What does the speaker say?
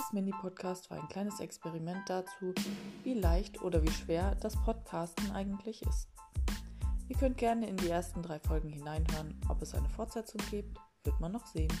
Dieses Mini-Podcast war ein kleines Experiment dazu, wie leicht oder wie schwer das Podcasten eigentlich ist. Ihr könnt gerne in die ersten drei Folgen hineinhören. Ob es eine Fortsetzung gibt, wird man noch sehen.